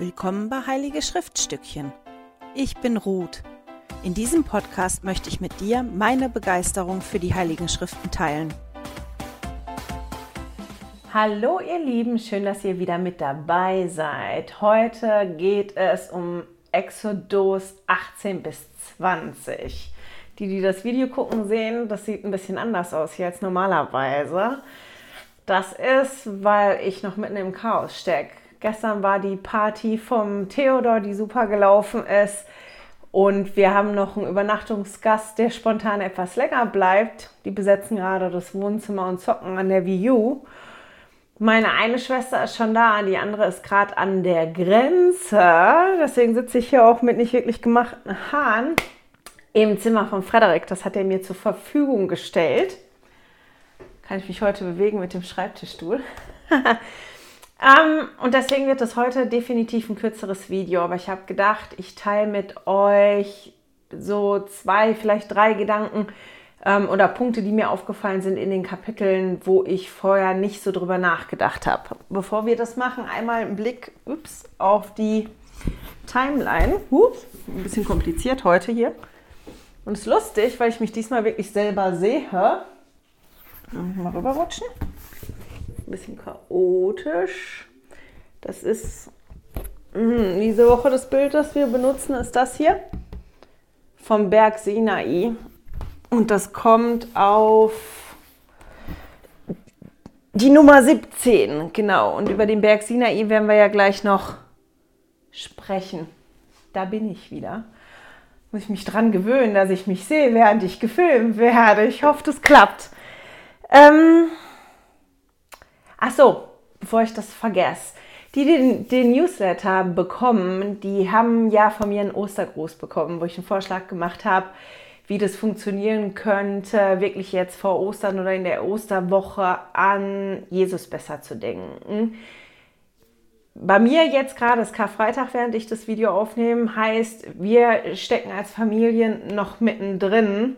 Willkommen bei Heilige Schriftstückchen. Ich bin Ruth. In diesem Podcast möchte ich mit dir meine Begeisterung für die Heiligen Schriften teilen. Hallo ihr Lieben, schön, dass ihr wieder mit dabei seid. Heute geht es um Exodus 18 bis 20. Die, die das Video gucken, sehen, das sieht ein bisschen anders aus hier als normalerweise. Das ist, weil ich noch mitten im Chaos stecke. Gestern war die Party vom Theodor, die super gelaufen ist. Und wir haben noch einen Übernachtungsgast, der spontan etwas länger bleibt. Die besetzen gerade das Wohnzimmer und zocken an der Wii U. Meine eine Schwester ist schon da, die andere ist gerade an der Grenze. Deswegen sitze ich hier auch mit nicht wirklich gemachten Haaren im Zimmer von Frederik. Das hat er mir zur Verfügung gestellt. Kann ich mich heute bewegen mit dem Schreibtischstuhl. Ähm, und deswegen wird es heute definitiv ein kürzeres Video, aber ich habe gedacht, ich teile mit euch so zwei, vielleicht drei Gedanken ähm, oder Punkte, die mir aufgefallen sind in den Kapiteln, wo ich vorher nicht so drüber nachgedacht habe. Bevor wir das machen, einmal einen Blick ups, auf die Timeline. Ups, ein bisschen kompliziert heute hier. Und es ist lustig, weil ich mich diesmal wirklich selber sehe. Mal rüberrutschen ein bisschen chaotisch. Das ist mh, diese Woche das Bild, das wir benutzen, ist das hier vom Berg Sinai. Und das kommt auf die Nummer 17, genau. Und über den Berg Sinai werden wir ja gleich noch sprechen. Da bin ich wieder. Muss ich mich dran gewöhnen, dass ich mich sehe, während ich gefilmt werde. Ich hoffe, das klappt. Ähm, Ach so, bevor ich das vergesse. Die, die den, Newsletter bekommen, die haben ja von mir einen Ostergruß bekommen, wo ich einen Vorschlag gemacht habe, wie das funktionieren könnte, wirklich jetzt vor Ostern oder in der Osterwoche an Jesus besser zu denken. Bei mir jetzt gerade ist Karfreitag, während ich das Video aufnehme, heißt, wir stecken als Familien noch mittendrin.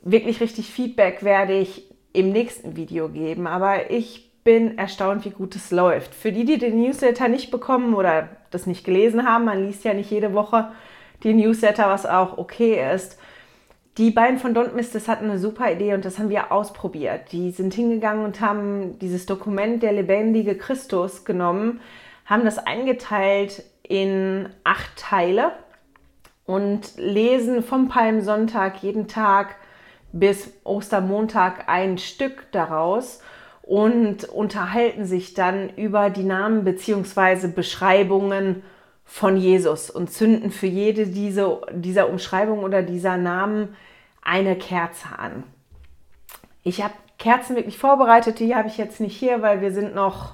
Wirklich richtig Feedback werde ich im nächsten Video geben, aber ich bin erstaunt, wie gut es läuft. Für die, die den Newsletter nicht bekommen oder das nicht gelesen haben, man liest ja nicht jede Woche die Newsletter, was auch okay ist. Die beiden von Don't Miss, das hatten eine super Idee und das haben wir ausprobiert. Die sind hingegangen und haben dieses Dokument der lebendige Christus genommen, haben das eingeteilt in acht Teile und lesen vom Palmsonntag jeden Tag bis Ostermontag ein Stück daraus und unterhalten sich dann über die Namen bzw. Beschreibungen von Jesus und zünden für jede diese, dieser Umschreibung oder dieser Namen eine Kerze an. Ich habe Kerzen wirklich vorbereitet, die habe ich jetzt nicht hier, weil wir sind noch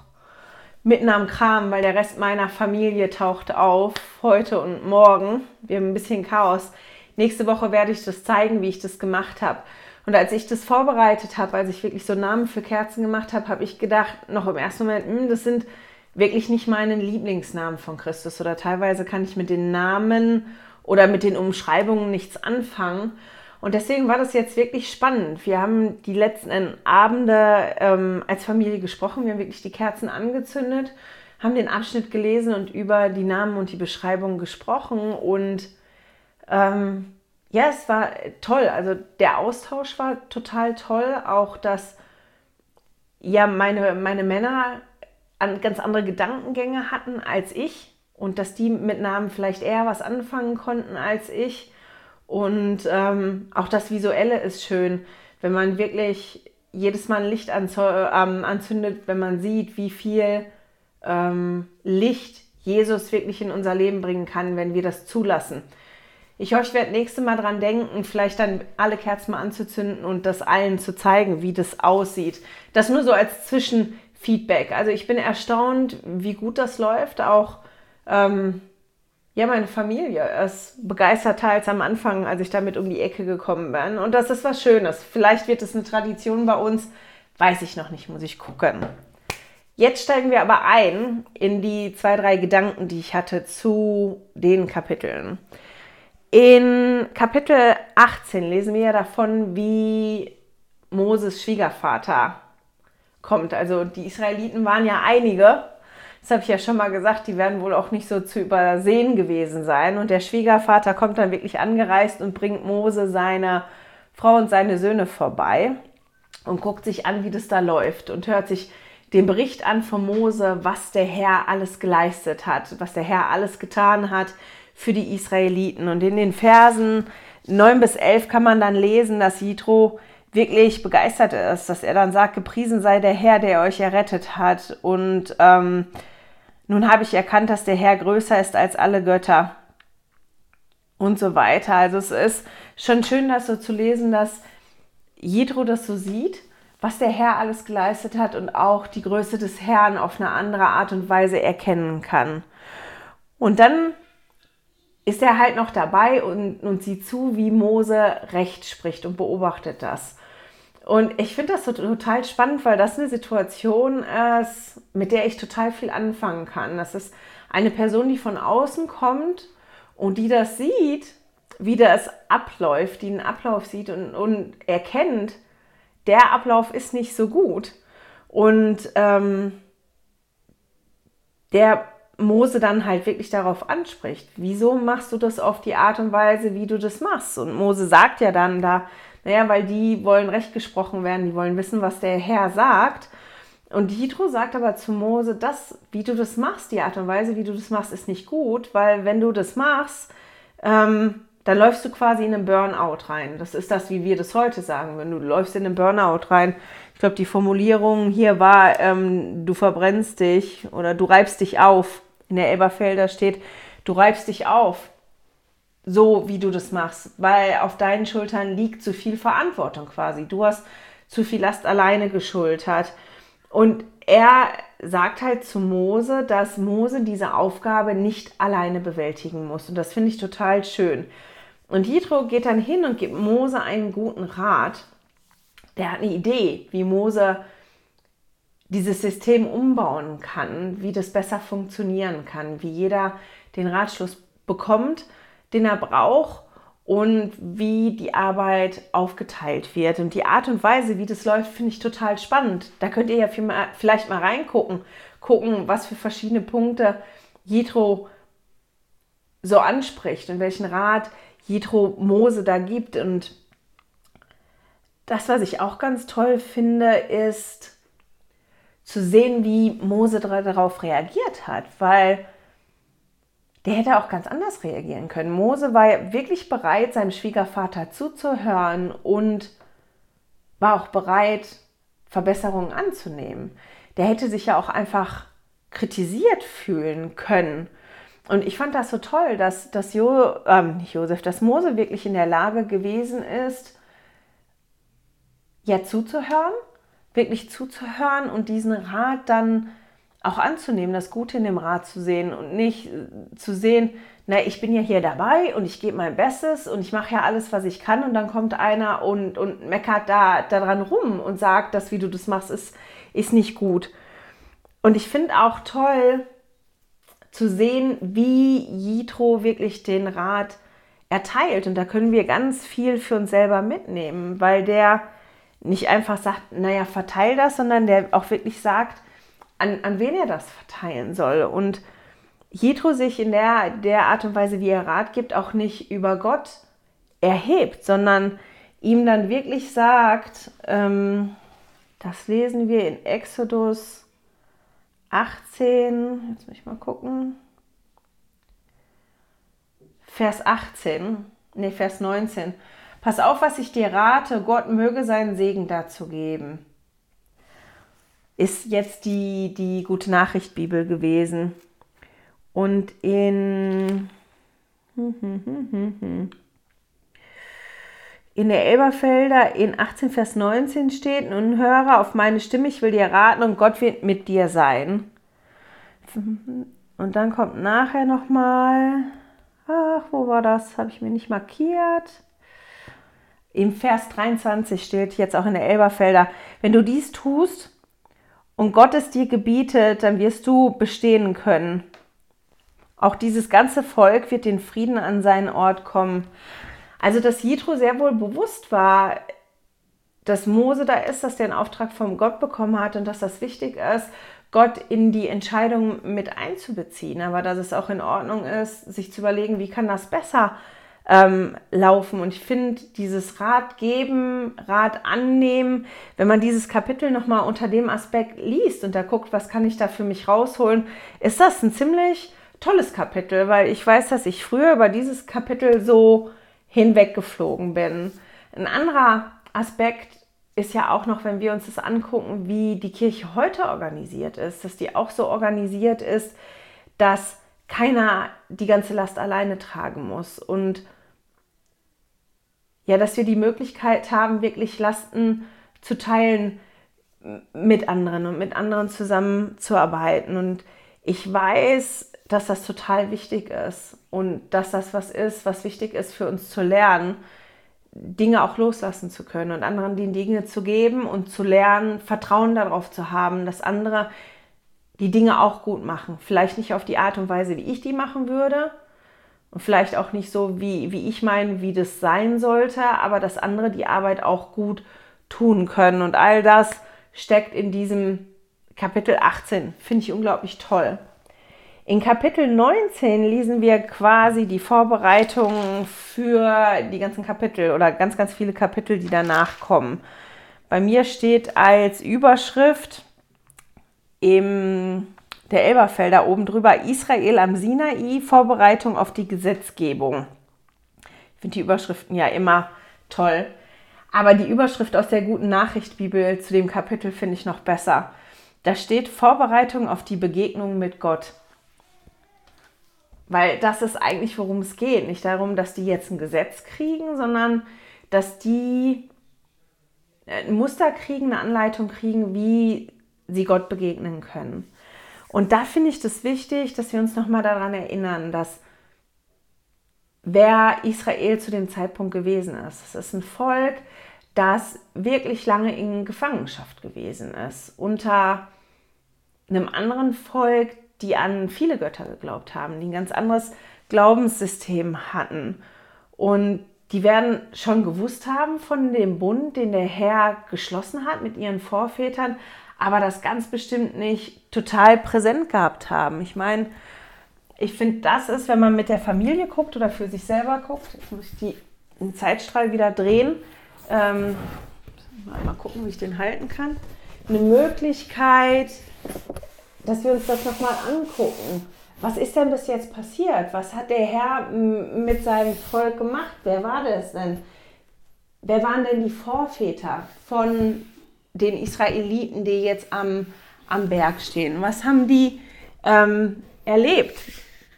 mitten am Kram, weil der Rest meiner Familie taucht auf heute und morgen. Wir haben ein bisschen Chaos. Nächste Woche werde ich das zeigen, wie ich das gemacht habe. Und als ich das vorbereitet habe, als ich wirklich so Namen für Kerzen gemacht habe, habe ich gedacht, noch im ersten Moment, hm, das sind wirklich nicht meine Lieblingsnamen von Christus. Oder teilweise kann ich mit den Namen oder mit den Umschreibungen nichts anfangen. Und deswegen war das jetzt wirklich spannend. Wir haben die letzten Abende ähm, als Familie gesprochen. Wir haben wirklich die Kerzen angezündet, haben den Abschnitt gelesen und über die Namen und die Beschreibung gesprochen. Und ähm, ja, es war toll. Also der Austausch war total toll. Auch dass ja meine, meine Männer an ganz andere Gedankengänge hatten als ich und dass die mit Namen vielleicht eher was anfangen konnten als ich. Und ähm, auch das Visuelle ist schön, wenn man wirklich jedes Mal ein Licht ähm, anzündet, wenn man sieht, wie viel ähm, Licht Jesus wirklich in unser Leben bringen kann, wenn wir das zulassen. Ich hoffe, ich werde nächste Mal dran denken, vielleicht dann alle Kerzen mal anzuzünden und das allen zu zeigen, wie das aussieht. Das nur so als Zwischenfeedback. Also ich bin erstaunt, wie gut das läuft. Auch ähm, ja, meine Familie ist begeisterter als am Anfang, als ich damit um die Ecke gekommen bin. Und das ist was Schönes. Vielleicht wird es eine Tradition bei uns. Weiß ich noch nicht, muss ich gucken. Jetzt steigen wir aber ein in die zwei, drei Gedanken, die ich hatte zu den Kapiteln. In Kapitel 18 lesen wir ja davon, wie Moses Schwiegervater kommt. Also die Israeliten waren ja einige. das habe ich ja schon mal gesagt, die werden wohl auch nicht so zu übersehen gewesen sein. Und der Schwiegervater kommt dann wirklich angereist und bringt Mose seine Frau und seine Söhne vorbei und guckt sich an, wie das da läuft und hört sich den Bericht an von Mose, was der Herr alles geleistet hat, was der Herr alles getan hat für die Israeliten. Und in den Versen 9 bis 11 kann man dann lesen, dass Jitro wirklich begeistert ist, dass er dann sagt, gepriesen sei der Herr, der euch errettet hat. Und ähm, nun habe ich erkannt, dass der Herr größer ist als alle Götter und so weiter. Also es ist schon schön, das so zu lesen, dass Jethro das so sieht, was der Herr alles geleistet hat und auch die Größe des Herrn auf eine andere Art und Weise erkennen kann. Und dann ist er halt noch dabei und, und sieht zu, wie Mose Recht spricht und beobachtet das. Und ich finde das so total spannend, weil das eine Situation ist, mit der ich total viel anfangen kann. Das ist eine Person, die von außen kommt und die das sieht, wie das abläuft, die einen Ablauf sieht und, und erkennt, der Ablauf ist nicht so gut. Und ähm, der Mose dann halt wirklich darauf anspricht. Wieso machst du das auf die Art und Weise, wie du das machst? Und Mose sagt ja dann da, naja, weil die wollen recht gesprochen werden, die wollen wissen, was der Herr sagt. Und Jitro sagt aber zu Mose, das, wie du das machst, die Art und Weise, wie du das machst, ist nicht gut, weil wenn du das machst, ähm, dann läufst du quasi in einen Burnout rein. Das ist das, wie wir das heute sagen. Wenn du läufst in einen Burnout rein, ich glaube, die Formulierung hier war, ähm, du verbrennst dich oder du reibst dich auf. In der Elberfelder steht, du reibst dich auf so, wie du das machst, weil auf deinen Schultern liegt zu viel Verantwortung quasi. Du hast zu viel Last alleine geschultert. Und er sagt halt zu Mose, dass Mose diese Aufgabe nicht alleine bewältigen muss. Und das finde ich total schön. Und Jitro geht dann hin und gibt Mose einen guten Rat. Der hat eine Idee, wie Mose dieses System umbauen kann, wie das besser funktionieren kann, wie jeder den Ratschluss bekommt den er braucht und wie die Arbeit aufgeteilt wird. Und die Art und Weise, wie das läuft, finde ich total spannend. Da könnt ihr ja vielleicht mal reingucken, gucken, was für verschiedene Punkte Jethro so anspricht und welchen Rat Jethro Mose da gibt. Und das, was ich auch ganz toll finde, ist zu sehen, wie Mose darauf reagiert hat, weil der hätte auch ganz anders reagieren können. Mose war wirklich bereit, seinem Schwiegervater zuzuhören und war auch bereit, Verbesserungen anzunehmen. Der hätte sich ja auch einfach kritisiert fühlen können. Und ich fand das so toll, dass, dass jo, ähm, nicht Josef, dass Mose wirklich in der Lage gewesen ist, ja zuzuhören, wirklich zuzuhören und diesen Rat dann auch anzunehmen, das Gute in dem Rat zu sehen und nicht äh, zu sehen, na, ich bin ja hier dabei und ich gebe mein Bestes und ich mache ja alles, was ich kann und dann kommt einer und, und meckert da daran rum und sagt, das, wie du das machst, ist, ist nicht gut. Und ich finde auch toll zu sehen, wie Jitro wirklich den Rat erteilt. Und da können wir ganz viel für uns selber mitnehmen, weil der nicht einfach sagt, naja, verteil das, sondern der auch wirklich sagt, an, an wen er das verteilen soll. Und Jethro sich in der, der Art und Weise, wie er Rat gibt, auch nicht über Gott erhebt, sondern ihm dann wirklich sagt, ähm, das lesen wir in Exodus 18, jetzt muss ich mal gucken, Vers 18, nee, Vers 19. Pass auf, was ich dir rate, Gott möge seinen Segen dazu geben ist jetzt die, die Gute Nachricht Bibel gewesen. Und in, in der Elberfelder in 18 Vers 19 steht, nun höre auf meine Stimme, ich will dir raten und Gott wird mit dir sein. Und dann kommt nachher nochmal, ach, wo war das? Habe ich mir nicht markiert. Im Vers 23 steht jetzt auch in der Elberfelder, wenn du dies tust, und Gott es dir gebietet, dann wirst du bestehen können. Auch dieses ganze Volk wird den Frieden an seinen Ort kommen. Also, dass Jethro sehr wohl bewusst war, dass Mose da ist, dass der einen Auftrag vom Gott bekommen hat und dass das wichtig ist, Gott in die Entscheidung mit einzubeziehen, aber dass es auch in Ordnung ist, sich zu überlegen, wie kann das besser ähm, laufen. Und ich finde dieses Rat geben, Rat annehmen, wenn man dieses Kapitel nochmal unter dem Aspekt liest und da guckt, was kann ich da für mich rausholen, ist das ein ziemlich tolles Kapitel, weil ich weiß, dass ich früher über dieses Kapitel so hinweggeflogen bin. Ein anderer Aspekt ist ja auch noch, wenn wir uns das angucken, wie die Kirche heute organisiert ist, dass die auch so organisiert ist, dass keiner die ganze Last alleine tragen muss und ja, dass wir die Möglichkeit haben, wirklich Lasten zu teilen mit anderen und mit anderen zusammenzuarbeiten. Und ich weiß, dass das total wichtig ist und dass das was ist, was wichtig ist für uns zu lernen, Dinge auch loslassen zu können und anderen die Dinge zu geben und zu lernen, Vertrauen darauf zu haben, dass andere die Dinge auch gut machen. Vielleicht nicht auf die Art und Weise, wie ich die machen würde, und vielleicht auch nicht so, wie, wie ich meine, wie das sein sollte, aber dass andere die Arbeit auch gut tun können. Und all das steckt in diesem Kapitel 18. Finde ich unglaublich toll. In Kapitel 19 lesen wir quasi die Vorbereitungen für die ganzen Kapitel oder ganz, ganz viele Kapitel, die danach kommen. Bei mir steht als Überschrift im der Elberfelder oben drüber, Israel am Sinai, Vorbereitung auf die Gesetzgebung. Ich finde die Überschriften ja immer toll. Aber die Überschrift aus der guten Nachricht Bibel zu dem Kapitel finde ich noch besser. Da steht Vorbereitung auf die Begegnung mit Gott. Weil das ist eigentlich, worum es geht. Nicht darum, dass die jetzt ein Gesetz kriegen, sondern dass die ein Muster kriegen, eine Anleitung kriegen, wie sie Gott begegnen können. Und da finde ich das wichtig, dass wir uns nochmal daran erinnern, dass wer Israel zu dem Zeitpunkt gewesen ist. Es ist ein Volk, das wirklich lange in Gefangenschaft gewesen ist, unter einem anderen Volk, die an viele Götter geglaubt haben, die ein ganz anderes Glaubenssystem hatten. Und die werden schon gewusst haben von dem Bund, den der Herr geschlossen hat mit ihren Vorvätern, aber das ganz bestimmt nicht total präsent gehabt haben. Ich meine, ich finde, das ist, wenn man mit der Familie guckt oder für sich selber guckt, jetzt muss ich die, den Zeitstrahl wieder drehen, ähm, mal gucken, wie ich den halten kann, eine Möglichkeit, dass wir uns das nochmal angucken. Was ist denn bis jetzt passiert? Was hat der Herr mit seinem Volk gemacht? Wer war das denn? Wer waren denn die Vorväter von den Israeliten, die jetzt am, am Berg stehen? Was haben die ähm, erlebt?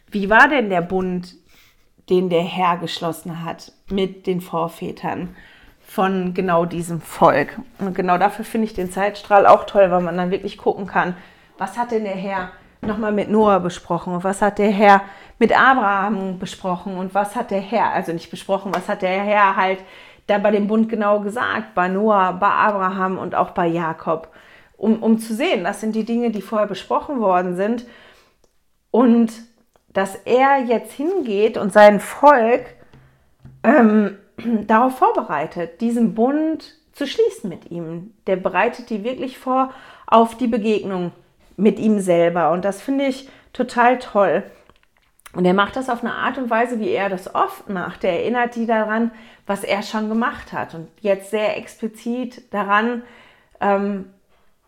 Wie war denn der Bund, den der Herr geschlossen hat mit den Vorvätern von genau diesem Volk? Und genau dafür finde ich den Zeitstrahl auch toll, weil man dann wirklich gucken kann, was hat denn der Herr nochmal mit Noah besprochen und was hat der Herr mit Abraham besprochen und was hat der Herr, also nicht besprochen, was hat der Herr halt da bei dem Bund genau gesagt, bei Noah, bei Abraham und auch bei Jakob, um, um zu sehen, das sind die Dinge, die vorher besprochen worden sind und dass er jetzt hingeht und sein Volk ähm, darauf vorbereitet, diesen Bund zu schließen mit ihm. Der bereitet die wirklich vor auf die Begegnung mit ihm selber und das finde ich total toll. Und er macht das auf eine Art und Weise, wie er das oft macht. Er erinnert die daran, was er schon gemacht hat. Und jetzt sehr explizit daran, ähm,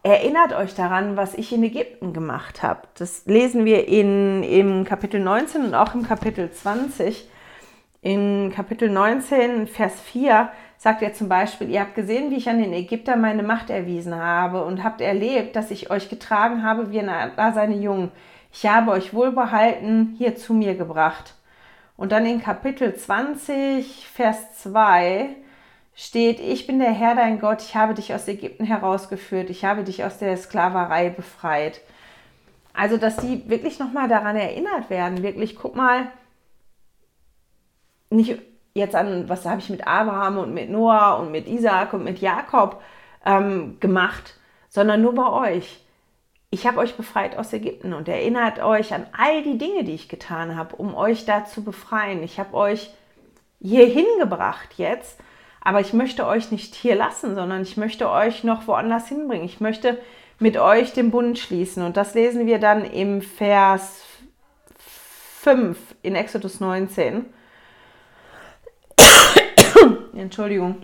erinnert euch daran, was ich in Ägypten gemacht habe. Das lesen wir in, im Kapitel 19 und auch im Kapitel 20. In Kapitel 19, Vers 4 sagt er zum Beispiel, ihr habt gesehen, wie ich an den Ägyptern meine Macht erwiesen habe und habt erlebt, dass ich euch getragen habe wie ein seine Jungen ich habe euch wohlbehalten hier zu mir gebracht. Und dann in Kapitel 20, Vers 2 steht, ich bin der Herr dein Gott, ich habe dich aus Ägypten herausgeführt, ich habe dich aus der Sklaverei befreit. Also, dass die wirklich nochmal daran erinnert werden, wirklich, guck mal, nicht jetzt an, was habe ich mit Abraham und mit Noah und mit Isaac und mit Jakob ähm, gemacht, sondern nur bei euch ich habe euch befreit aus Ägypten und erinnert euch an all die Dinge, die ich getan habe, um euch da zu befreien. Ich habe euch hierhin gebracht jetzt, aber ich möchte euch nicht hier lassen, sondern ich möchte euch noch woanders hinbringen. Ich möchte mit euch den Bund schließen. Und das lesen wir dann im Vers 5 in Exodus 19. Entschuldigung.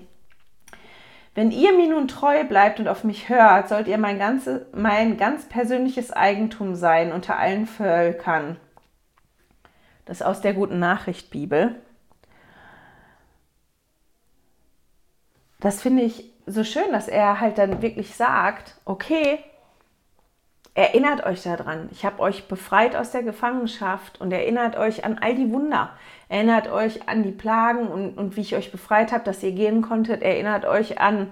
Wenn ihr mir nun treu bleibt und auf mich hört, sollt ihr mein, ganze, mein ganz persönliches Eigentum sein unter allen Völkern. Das ist aus der guten Nachricht Bibel. Das finde ich so schön, dass er halt dann wirklich sagt, okay, erinnert euch daran, ich habe euch befreit aus der Gefangenschaft und erinnert euch an all die Wunder, erinnert euch an die Plagen und, und wie ich euch befreit habe, dass ihr gehen konntet, erinnert euch an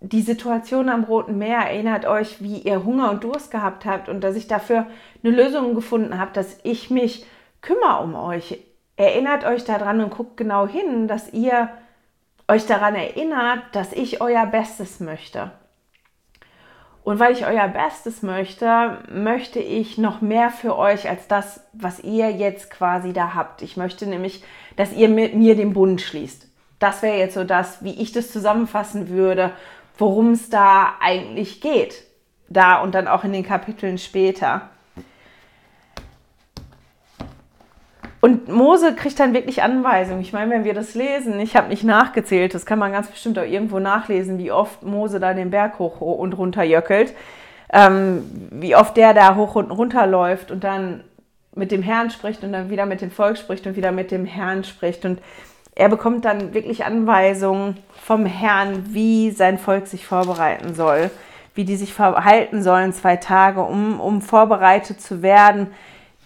die Situation am Roten Meer, erinnert euch, wie ihr Hunger und Durst gehabt habt und dass ich dafür eine Lösung gefunden habe, dass ich mich kümmere um euch. Erinnert euch daran und guckt genau hin, dass ihr euch daran erinnert, dass ich euer Bestes möchte. Und weil ich euer Bestes möchte, möchte ich noch mehr für euch als das, was ihr jetzt quasi da habt. Ich möchte nämlich, dass ihr mit mir den Bund schließt. Das wäre jetzt so das, wie ich das zusammenfassen würde, worum es da eigentlich geht. Da und dann auch in den Kapiteln später. Und Mose kriegt dann wirklich Anweisungen. Ich meine, wenn wir das lesen, ich habe nicht nachgezählt, das kann man ganz bestimmt auch irgendwo nachlesen, wie oft Mose da den Berg hoch und runter jöckelt, ähm, wie oft der da hoch und runter läuft und dann mit dem Herrn spricht und dann wieder mit dem Volk spricht und wieder mit dem Herrn spricht. Und er bekommt dann wirklich Anweisungen vom Herrn, wie sein Volk sich vorbereiten soll, wie die sich verhalten sollen zwei Tage, um, um vorbereitet zu werden,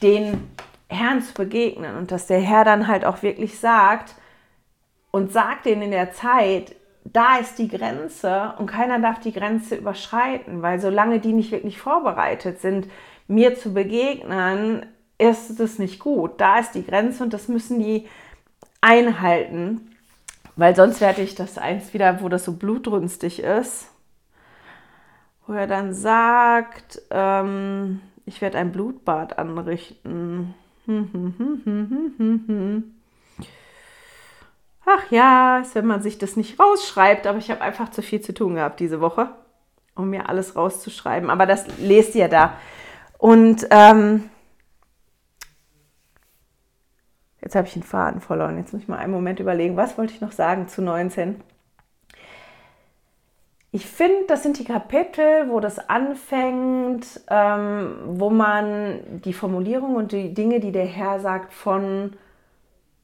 den Herrn zu begegnen und dass der Herr dann halt auch wirklich sagt und sagt denen in der Zeit, da ist die Grenze und keiner darf die Grenze überschreiten, weil solange die nicht wirklich vorbereitet sind, mir zu begegnen, ist es nicht gut. Da ist die Grenze und das müssen die einhalten, weil sonst werde ich das eins wieder, wo das so blutrünstig ist, wo er dann sagt, ähm, ich werde ein Blutbad anrichten. Ach ja, ist, wenn man sich das nicht rausschreibt, aber ich habe einfach zu viel zu tun gehabt diese Woche, um mir alles rauszuschreiben. Aber das lest ihr da. Und ähm, jetzt habe ich den Faden verloren. Jetzt muss ich mal einen Moment überlegen, was wollte ich noch sagen zu 19? Ich finde, das sind die Kapitel, wo das anfängt, ähm, wo man die Formulierung und die Dinge, die der Herr sagt, von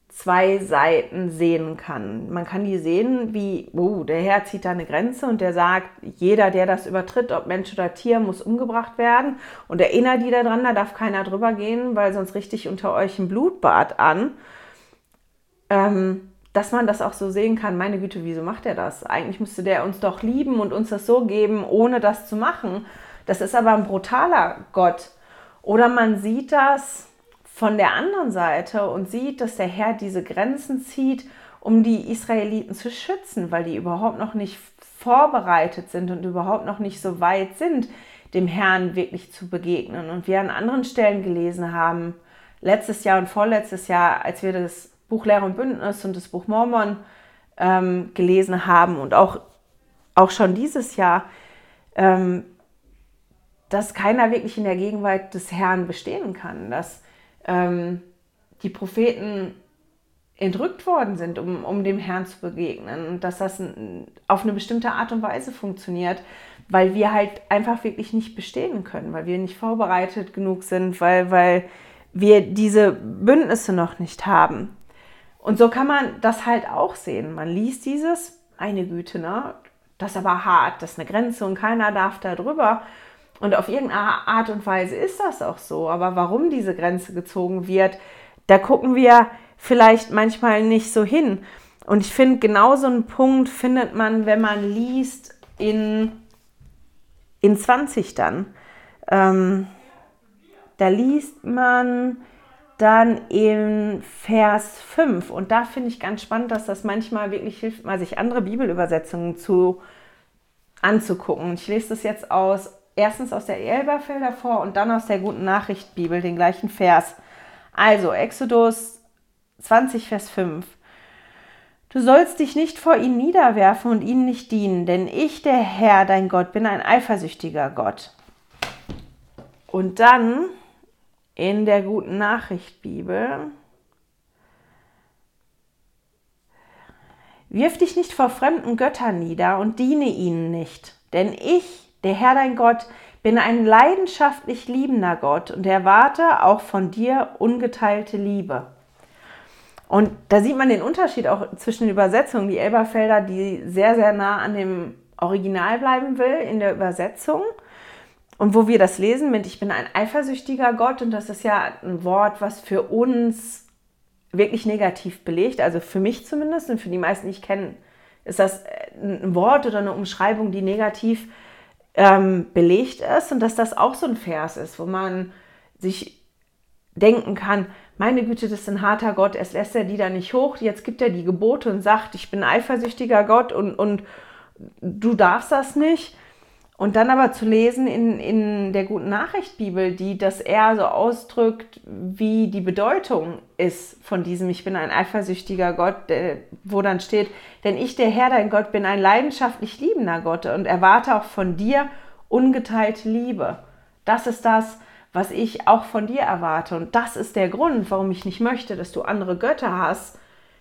zwei Seiten sehen kann. Man kann die sehen, wie, oh, der Herr zieht da eine Grenze und der sagt, jeder, der das übertritt, ob Mensch oder Tier, muss umgebracht werden. Und erinnert die daran, da darf keiner drüber gehen, weil sonst richtig unter euch ein Blutbad an. Ähm, dass man das auch so sehen kann, meine Güte, wieso macht er das? Eigentlich müsste der uns doch lieben und uns das so geben, ohne das zu machen. Das ist aber ein brutaler Gott. Oder man sieht das von der anderen Seite und sieht, dass der Herr diese Grenzen zieht, um die Israeliten zu schützen, weil die überhaupt noch nicht vorbereitet sind und überhaupt noch nicht so weit sind, dem Herrn wirklich zu begegnen. Und wir an anderen Stellen gelesen haben, letztes Jahr und vorletztes Jahr, als wir das Buch Lehre und Bündnis und das Buch Mormon ähm, gelesen haben und auch, auch schon dieses Jahr, ähm, dass keiner wirklich in der Gegenwart des Herrn bestehen kann, dass ähm, die Propheten entrückt worden sind, um, um dem Herrn zu begegnen und dass das auf eine bestimmte Art und Weise funktioniert, weil wir halt einfach wirklich nicht bestehen können, weil wir nicht vorbereitet genug sind, weil, weil wir diese Bündnisse noch nicht haben. Und so kann man das halt auch sehen. Man liest dieses, eine Güte, ne? Das ist aber hart, das ist eine Grenze und keiner darf da drüber. Und auf irgendeine Art und Weise ist das auch so. Aber warum diese Grenze gezogen wird, da gucken wir vielleicht manchmal nicht so hin. Und ich finde, genau so einen Punkt findet man, wenn man liest in, in 20 dann. Ähm, da liest man, dann in Vers 5. Und da finde ich ganz spannend, dass das manchmal wirklich hilft, mal sich andere Bibelübersetzungen zu, anzugucken. Ich lese das jetzt aus, erstens aus der Elberfelder vor und dann aus der Guten Nachricht Bibel, den gleichen Vers. Also, Exodus 20, Vers 5. Du sollst dich nicht vor ihnen niederwerfen und ihnen nicht dienen, denn ich, der Herr, dein Gott, bin ein eifersüchtiger Gott Und dann in der guten Nachricht Bibel. Wirf dich nicht vor fremden Göttern nieder und diene ihnen nicht, denn ich, der Herr dein Gott, bin ein leidenschaftlich liebender Gott und erwarte auch von dir ungeteilte Liebe. Und da sieht man den Unterschied auch zwischen den Übersetzungen. Die Elberfelder, die sehr, sehr nah an dem Original bleiben will in der Übersetzung. Und wo wir das lesen mit, ich bin ein eifersüchtiger Gott, und das ist ja ein Wort, was für uns wirklich negativ belegt, also für mich zumindest und für die meisten, die ich kenne, ist das ein Wort oder eine Umschreibung, die negativ ähm, belegt ist und dass das auch so ein Vers ist, wo man sich denken kann, meine Güte, das ist ein harter Gott, erst lässt er die da nicht hoch, jetzt gibt er die Gebote und sagt, ich bin eifersüchtiger Gott und, und du darfst das nicht. Und dann aber zu lesen in, in der guten Nachricht Bibel, die das eher so ausdrückt, wie die Bedeutung ist von diesem Ich bin ein eifersüchtiger Gott, wo dann steht, denn ich, der Herr, dein Gott, bin ein leidenschaftlich liebender Gott und erwarte auch von dir ungeteilte Liebe. Das ist das, was ich auch von dir erwarte. Und das ist der Grund, warum ich nicht möchte, dass du andere Götter hast,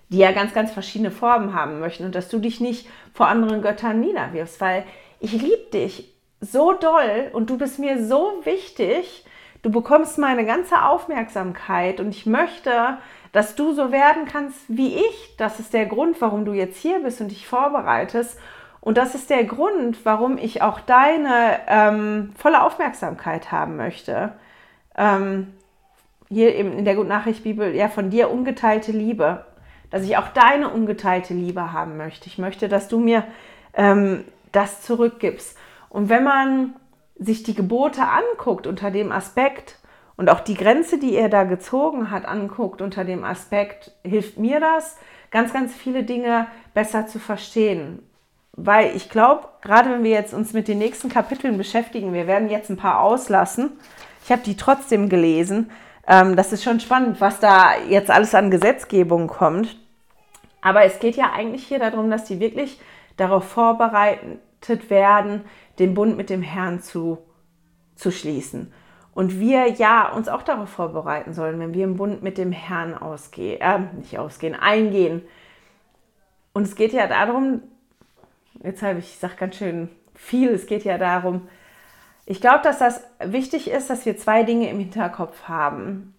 die ja ganz, ganz verschiedene Formen haben möchten und dass du dich nicht vor anderen Göttern niederwirfst, weil ich liebe dich so doll und du bist mir so wichtig, du bekommst meine ganze Aufmerksamkeit und ich möchte, dass du so werden kannst wie ich. Das ist der Grund, warum du jetzt hier bist und dich vorbereitest. Und das ist der Grund, warum ich auch deine ähm, volle Aufmerksamkeit haben möchte. Ähm, hier eben in der Gute Nachricht Bibel, ja, von dir ungeteilte Liebe. Dass ich auch deine ungeteilte Liebe haben möchte. Ich möchte, dass du mir ähm, das zurückgibst. Und wenn man sich die Gebote anguckt unter dem Aspekt und auch die Grenze, die er da gezogen hat, anguckt unter dem Aspekt, hilft mir das, ganz, ganz viele Dinge besser zu verstehen. Weil ich glaube, gerade wenn wir jetzt uns mit den nächsten Kapiteln beschäftigen, wir werden jetzt ein paar auslassen. Ich habe die trotzdem gelesen. Ähm, das ist schon spannend, was da jetzt alles an Gesetzgebung kommt. Aber es geht ja eigentlich hier darum, dass die wirklich darauf vorbereiten, werden, den Bund mit dem Herrn zu, zu schließen. Und wir ja uns auch darauf vorbereiten sollen, wenn wir im Bund mit dem Herrn ausgehen, äh, nicht ausgehen, eingehen. Und es geht ja darum, jetzt habe ich, sage ganz schön viel, es geht ja darum, ich glaube, dass das wichtig ist, dass wir zwei Dinge im Hinterkopf haben.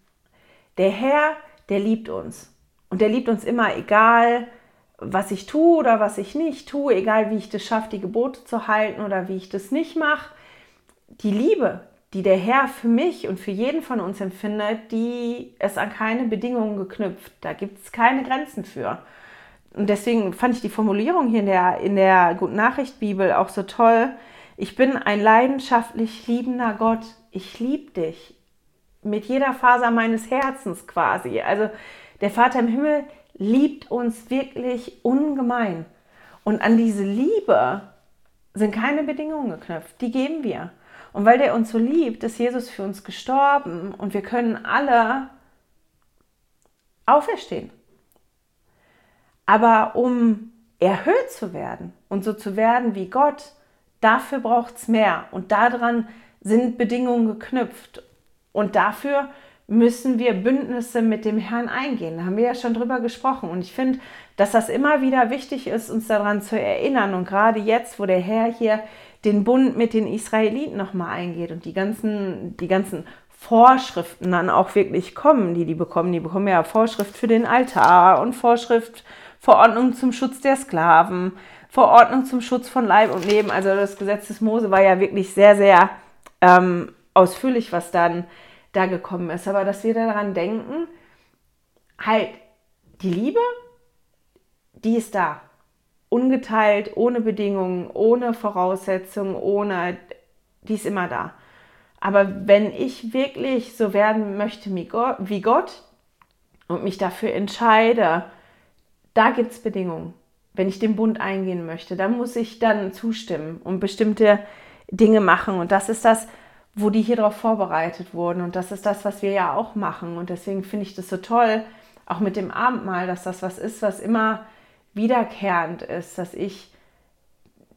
Der Herr, der liebt uns. Und der liebt uns immer, egal was ich tue oder was ich nicht tue, egal wie ich das schaffe, die Gebote zu halten oder wie ich das nicht mache, die Liebe, die der Herr für mich und für jeden von uns empfindet, die ist an keine Bedingungen geknüpft. Da gibt es keine Grenzen für. Und deswegen fand ich die Formulierung hier in der, in der Guten Nachricht Bibel auch so toll. Ich bin ein leidenschaftlich liebender Gott. Ich liebe dich mit jeder Faser meines Herzens quasi. Also der Vater im Himmel liebt uns wirklich ungemein. Und an diese Liebe sind keine Bedingungen geknüpft, die geben wir. Und weil der uns so liebt, ist Jesus für uns gestorben und wir können alle auferstehen. Aber um erhöht zu werden und so zu werden wie Gott, dafür braucht es mehr. Und daran sind Bedingungen geknüpft. Und dafür müssen wir Bündnisse mit dem Herrn eingehen. Da haben wir ja schon drüber gesprochen. Und ich finde, dass das immer wieder wichtig ist, uns daran zu erinnern. Und gerade jetzt, wo der Herr hier den Bund mit den Israeliten nochmal eingeht und die ganzen, die ganzen Vorschriften dann auch wirklich kommen, die die bekommen. Die bekommen ja Vorschrift für den Altar und Vorschrift, Verordnung zum Schutz der Sklaven, Verordnung zum Schutz von Leib und Leben. Also das Gesetz des Mose war ja wirklich sehr, sehr ähm, ausführlich, was dann da gekommen ist. Aber dass wir daran denken, halt, die Liebe, die ist da. Ungeteilt, ohne Bedingungen, ohne Voraussetzungen, ohne, die ist immer da. Aber wenn ich wirklich so werden möchte wie Gott und mich dafür entscheide, da gibt es Bedingungen. Wenn ich den Bund eingehen möchte, da muss ich dann zustimmen und bestimmte Dinge machen. Und das ist das, wo die hier darauf vorbereitet wurden. Und das ist das, was wir ja auch machen. Und deswegen finde ich das so toll, auch mit dem Abendmahl, dass das was ist, was immer wiederkehrend ist, dass ich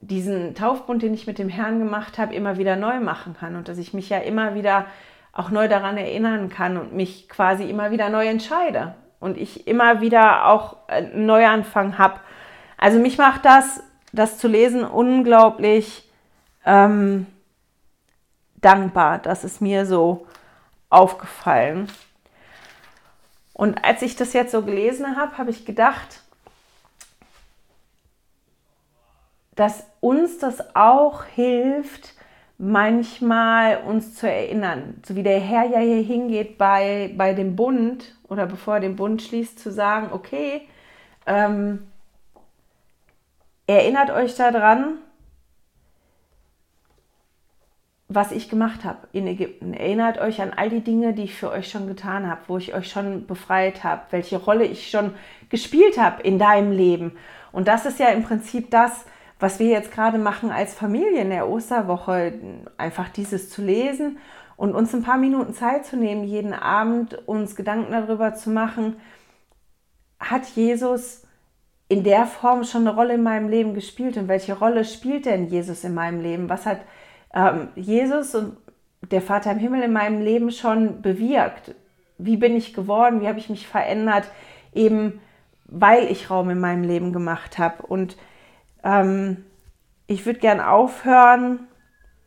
diesen Taufbund, den ich mit dem Herrn gemacht habe, immer wieder neu machen kann und dass ich mich ja immer wieder auch neu daran erinnern kann und mich quasi immer wieder neu entscheide und ich immer wieder auch einen Neuanfang habe. Also mich macht das, das zu lesen, unglaublich ähm, dankbar. Das ist mir so aufgefallen. Und als ich das jetzt so gelesen habe, habe ich gedacht, dass uns das auch hilft, manchmal uns zu erinnern. So wie der Herr ja hier hingeht bei, bei dem Bund oder bevor er den Bund schließt, zu sagen, okay, ähm, erinnert euch daran, was ich gemacht habe in Ägypten. Erinnert euch an all die Dinge, die ich für euch schon getan habe, wo ich euch schon befreit habe, welche Rolle ich schon gespielt habe in deinem Leben. Und das ist ja im Prinzip das, was wir jetzt gerade machen als Familie in der Osterwoche, einfach dieses zu lesen und uns ein paar Minuten Zeit zu nehmen, jeden Abend uns Gedanken darüber zu machen, hat Jesus in der Form schon eine Rolle in meinem Leben gespielt und welche Rolle spielt denn Jesus in meinem Leben? Was hat ähm, Jesus und der Vater im Himmel in meinem Leben schon bewirkt? Wie bin ich geworden? Wie habe ich mich verändert? Eben weil ich Raum in meinem Leben gemacht habe. Und ähm, ich würde gern aufhören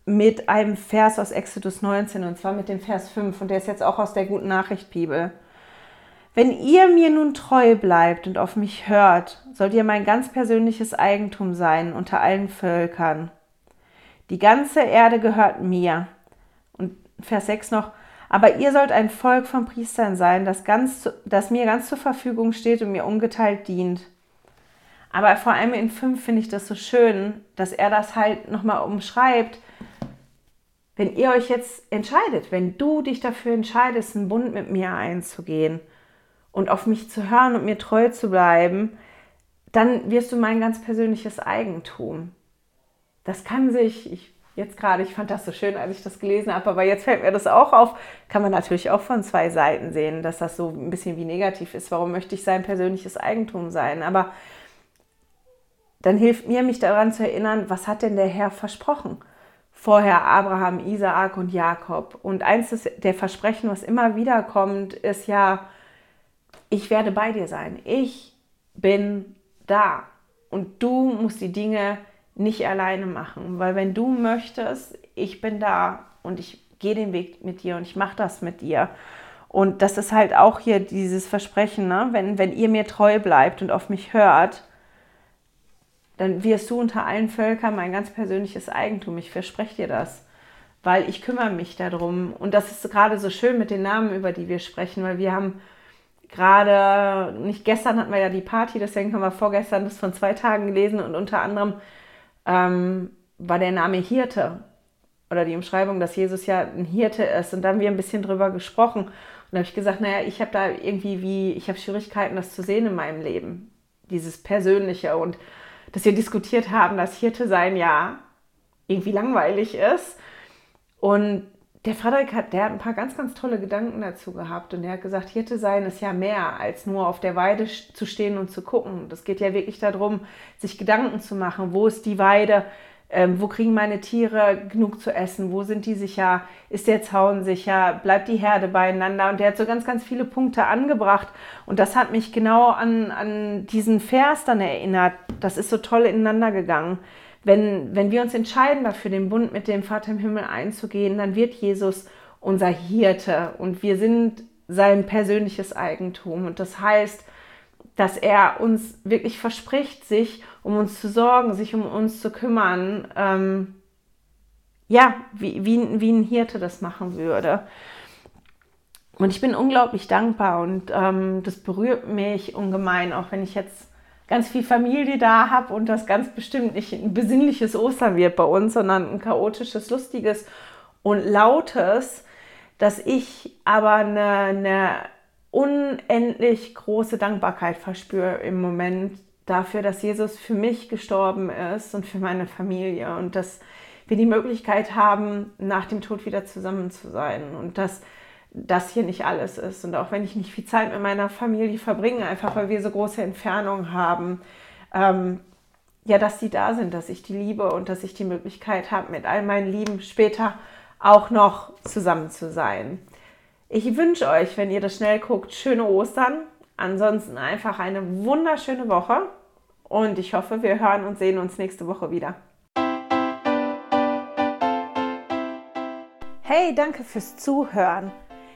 mit einem Vers aus Exodus 19 und zwar mit dem Vers 5 und der ist jetzt auch aus der Guten Nachricht Bibel. Wenn ihr mir nun treu bleibt und auf mich hört, sollt ihr mein ganz persönliches Eigentum sein unter allen Völkern. Die ganze Erde gehört mir. Und Vers 6 noch, aber ihr sollt ein Volk von Priestern sein, das, ganz, das mir ganz zur Verfügung steht und mir ungeteilt dient. Aber vor allem in 5 finde ich das so schön, dass er das halt nochmal umschreibt. Wenn ihr euch jetzt entscheidet, wenn du dich dafür entscheidest, einen Bund mit mir einzugehen und auf mich zu hören und mir treu zu bleiben, dann wirst du mein ganz persönliches Eigentum das kann sich, ich jetzt gerade, ich fand das so schön, als ich das gelesen habe, aber jetzt fällt mir das auch auf, kann man natürlich auch von zwei Seiten sehen, dass das so ein bisschen wie negativ ist. Warum möchte ich sein persönliches Eigentum sein? Aber dann hilft mir, mich daran zu erinnern, was hat denn der Herr versprochen? Vorher Abraham, Isaak und Jakob. Und eins der Versprechen, was immer wieder kommt, ist ja, ich werde bei dir sein. Ich bin da. Und du musst die Dinge nicht alleine machen, weil wenn du möchtest, ich bin da und ich gehe den Weg mit dir und ich mache das mit dir. Und das ist halt auch hier dieses Versprechen, ne? wenn, wenn ihr mir treu bleibt und auf mich hört, dann wirst du unter allen Völkern mein ganz persönliches Eigentum. Ich verspreche dir das, weil ich kümmere mich darum. Und das ist gerade so schön mit den Namen, über die wir sprechen, weil wir haben gerade, nicht gestern hatten wir ja die Party, deswegen haben wir vorgestern das von zwei Tagen gelesen und unter anderem ähm, war der Name Hirte oder die Umschreibung, dass Jesus ja ein Hirte ist. Und da haben wir ein bisschen drüber gesprochen. Und da habe ich gesagt, naja, ich habe da irgendwie wie, ich habe Schwierigkeiten, das zu sehen in meinem Leben. Dieses Persönliche. Und dass wir diskutiert haben, dass Hirte sein ja irgendwie langweilig ist. Und der Frederik hat, der hat ein paar ganz, ganz tolle Gedanken dazu gehabt. Und er hat gesagt, Hirte sein ist ja mehr, als nur auf der Weide zu stehen und zu gucken. Das geht ja wirklich darum, sich Gedanken zu machen. Wo ist die Weide? Ähm, wo kriegen meine Tiere genug zu essen? Wo sind die sicher? Ist der Zaun sicher? Bleibt die Herde beieinander? Und der hat so ganz, ganz viele Punkte angebracht. Und das hat mich genau an, an diesen Vers dann erinnert. Das ist so toll ineinander gegangen. Wenn, wenn wir uns entscheiden dafür, den Bund mit dem Vater im Himmel einzugehen, dann wird Jesus unser Hirte und wir sind sein persönliches Eigentum. Und das heißt, dass er uns wirklich verspricht, sich um uns zu sorgen, sich um uns zu kümmern. Ähm, ja, wie, wie, wie ein Hirte das machen würde. Und ich bin unglaublich dankbar und ähm, das berührt mich ungemein, auch wenn ich jetzt ganz viel Familie da habe und das ganz bestimmt nicht ein besinnliches Ostern wird bei uns, sondern ein chaotisches, lustiges und lautes, dass ich aber eine, eine unendlich große Dankbarkeit verspüre im Moment dafür, dass Jesus für mich gestorben ist und für meine Familie und dass wir die Möglichkeit haben, nach dem Tod wieder zusammen zu sein und dass das hier nicht alles ist. Und auch wenn ich nicht viel Zeit mit meiner Familie verbringe, einfach weil wir so große Entfernungen haben, ähm, ja, dass sie da sind, dass ich die liebe und dass ich die Möglichkeit habe, mit all meinen Lieben später auch noch zusammen zu sein. Ich wünsche euch, wenn ihr das schnell guckt, schöne Ostern. Ansonsten einfach eine wunderschöne Woche und ich hoffe, wir hören und sehen uns nächste Woche wieder. Hey, danke fürs Zuhören.